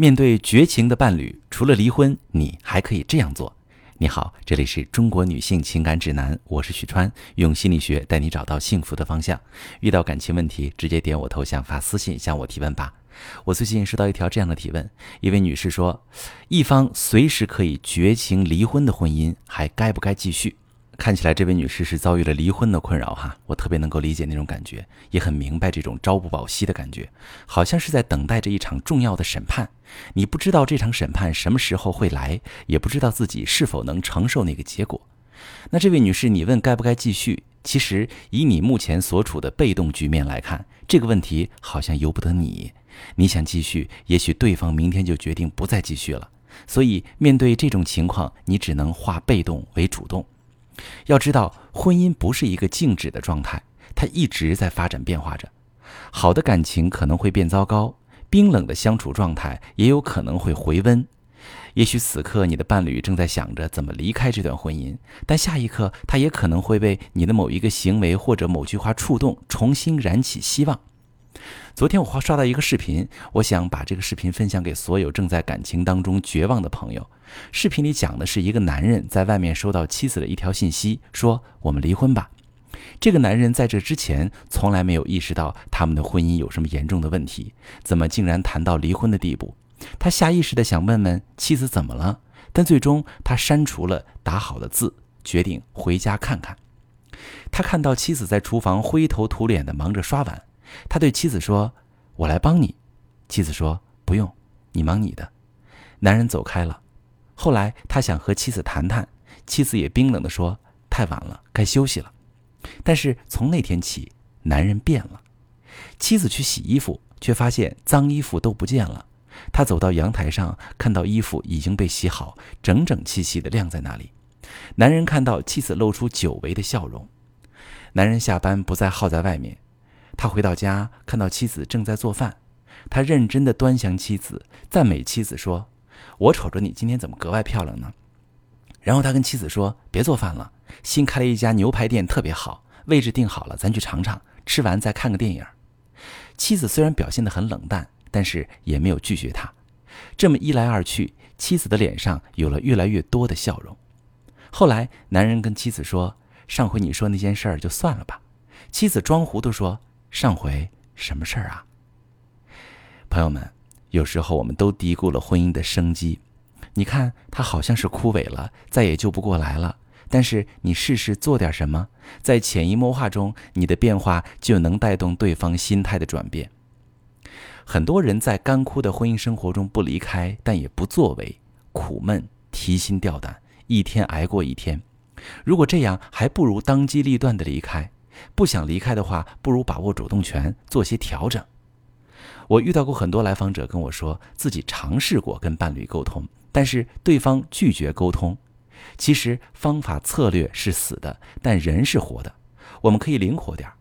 面对绝情的伴侣，除了离婚，你还可以这样做。你好，这里是中国女性情感指南，我是许川，用心理学带你找到幸福的方向。遇到感情问题，直接点我头像发私信向我提问吧。我最近收到一条这样的提问，一位女士说：一方随时可以绝情离婚的婚姻，还该不该继续？看起来这位女士是遭遇了离婚的困扰哈，我特别能够理解那种感觉，也很明白这种朝不保夕的感觉，好像是在等待着一场重要的审判。你不知道这场审判什么时候会来，也不知道自己是否能承受那个结果。那这位女士，你问该不该继续？其实以你目前所处的被动局面来看，这个问题好像由不得你。你想继续，也许对方明天就决定不再继续了。所以面对这种情况，你只能化被动为主动。要知道，婚姻不是一个静止的状态，它一直在发展变化着。好的感情可能会变糟糕，冰冷的相处状态也有可能会回温。也许此刻你的伴侣正在想着怎么离开这段婚姻，但下一刻他也可能会被你的某一个行为或者某句话触动，重新燃起希望。昨天我刷到一个视频，我想把这个视频分享给所有正在感情当中绝望的朋友。视频里讲的是一个男人在外面收到妻子的一条信息，说我们离婚吧。这个男人在这之前从来没有意识到他们的婚姻有什么严重的问题，怎么竟然谈到离婚的地步？他下意识的想问问妻子怎么了，但最终他删除了打好的字，决定回家看看。他看到妻子在厨房灰头土脸的忙着刷碗。他对妻子说：“我来帮你。”妻子说：“不用，你忙你的。”男人走开了。后来他想和妻子谈谈，妻子也冰冷地说：“太晚了，该休息了。”但是从那天起，男人变了。妻子去洗衣服，却发现脏衣服都不见了。他走到阳台上，看到衣服已经被洗好，整整齐齐地晾在那里。男人看到妻子露出久违的笑容。男人下班不再耗在外面。他回到家，看到妻子正在做饭，他认真地端详妻子，赞美妻子说：“我瞅着你今天怎么格外漂亮呢？”然后他跟妻子说：“别做饭了，新开了一家牛排店，特别好，位置定好了，咱去尝尝，吃完再看个电影。”妻子虽然表现得很冷淡，但是也没有拒绝他。这么一来二去，妻子的脸上有了越来越多的笑容。后来，男人跟妻子说：“上回你说那件事儿就算了吧。”妻子装糊涂说。上回什么事儿啊？朋友们，有时候我们都低估了婚姻的生机。你看，它好像是枯萎了，再也救不过来了。但是你试试做点什么，在潜移默化中，你的变化就能带动对方心态的转变。很多人在干枯的婚姻生活中不离开，但也不作为，苦闷、提心吊胆，一天挨过一天。如果这样，还不如当机立断的离开。不想离开的话，不如把握主动权，做些调整。我遇到过很多来访者跟我说，自己尝试过跟伴侣沟通，但是对方拒绝沟通。其实方法策略是死的，但人是活的，我们可以灵活点儿。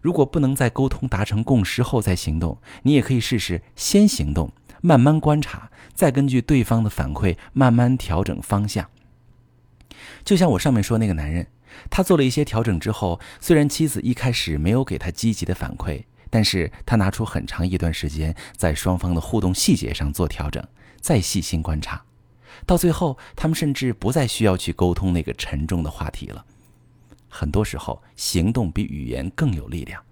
如果不能在沟通达成共识后再行动，你也可以试试先行动，慢慢观察，再根据对方的反馈慢慢调整方向。就像我上面说那个男人。他做了一些调整之后，虽然妻子一开始没有给他积极的反馈，但是他拿出很长一段时间，在双方的互动细节上做调整，再细心观察，到最后，他们甚至不再需要去沟通那个沉重的话题了。很多时候，行动比语言更有力量。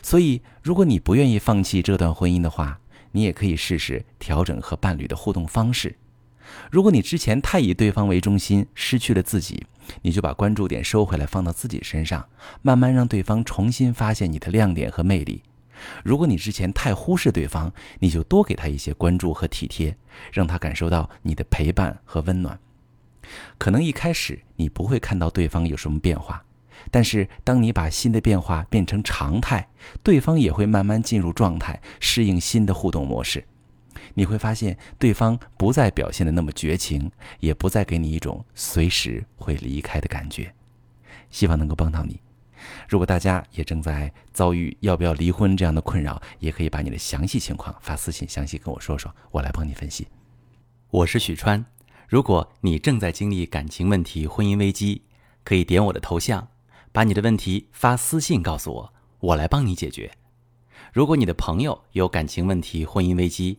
所以，如果你不愿意放弃这段婚姻的话，你也可以试试调整和伴侣的互动方式。如果你之前太以对方为中心，失去了自己，你就把关注点收回来，放到自己身上，慢慢让对方重新发现你的亮点和魅力。如果你之前太忽视对方，你就多给他一些关注和体贴，让他感受到你的陪伴和温暖。可能一开始你不会看到对方有什么变化，但是当你把新的变化变成常态，对方也会慢慢进入状态，适应新的互动模式。你会发现，对方不再表现的那么绝情，也不再给你一种随时会离开的感觉。希望能够帮到你。如果大家也正在遭遇要不要离婚这样的困扰，也可以把你的详细情况发私信，详细跟我说说，我来帮你分析。我是许川。如果你正在经历感情问题、婚姻危机，可以点我的头像，把你的问题发私信告诉我，我来帮你解决。如果你的朋友有感情问题、婚姻危机，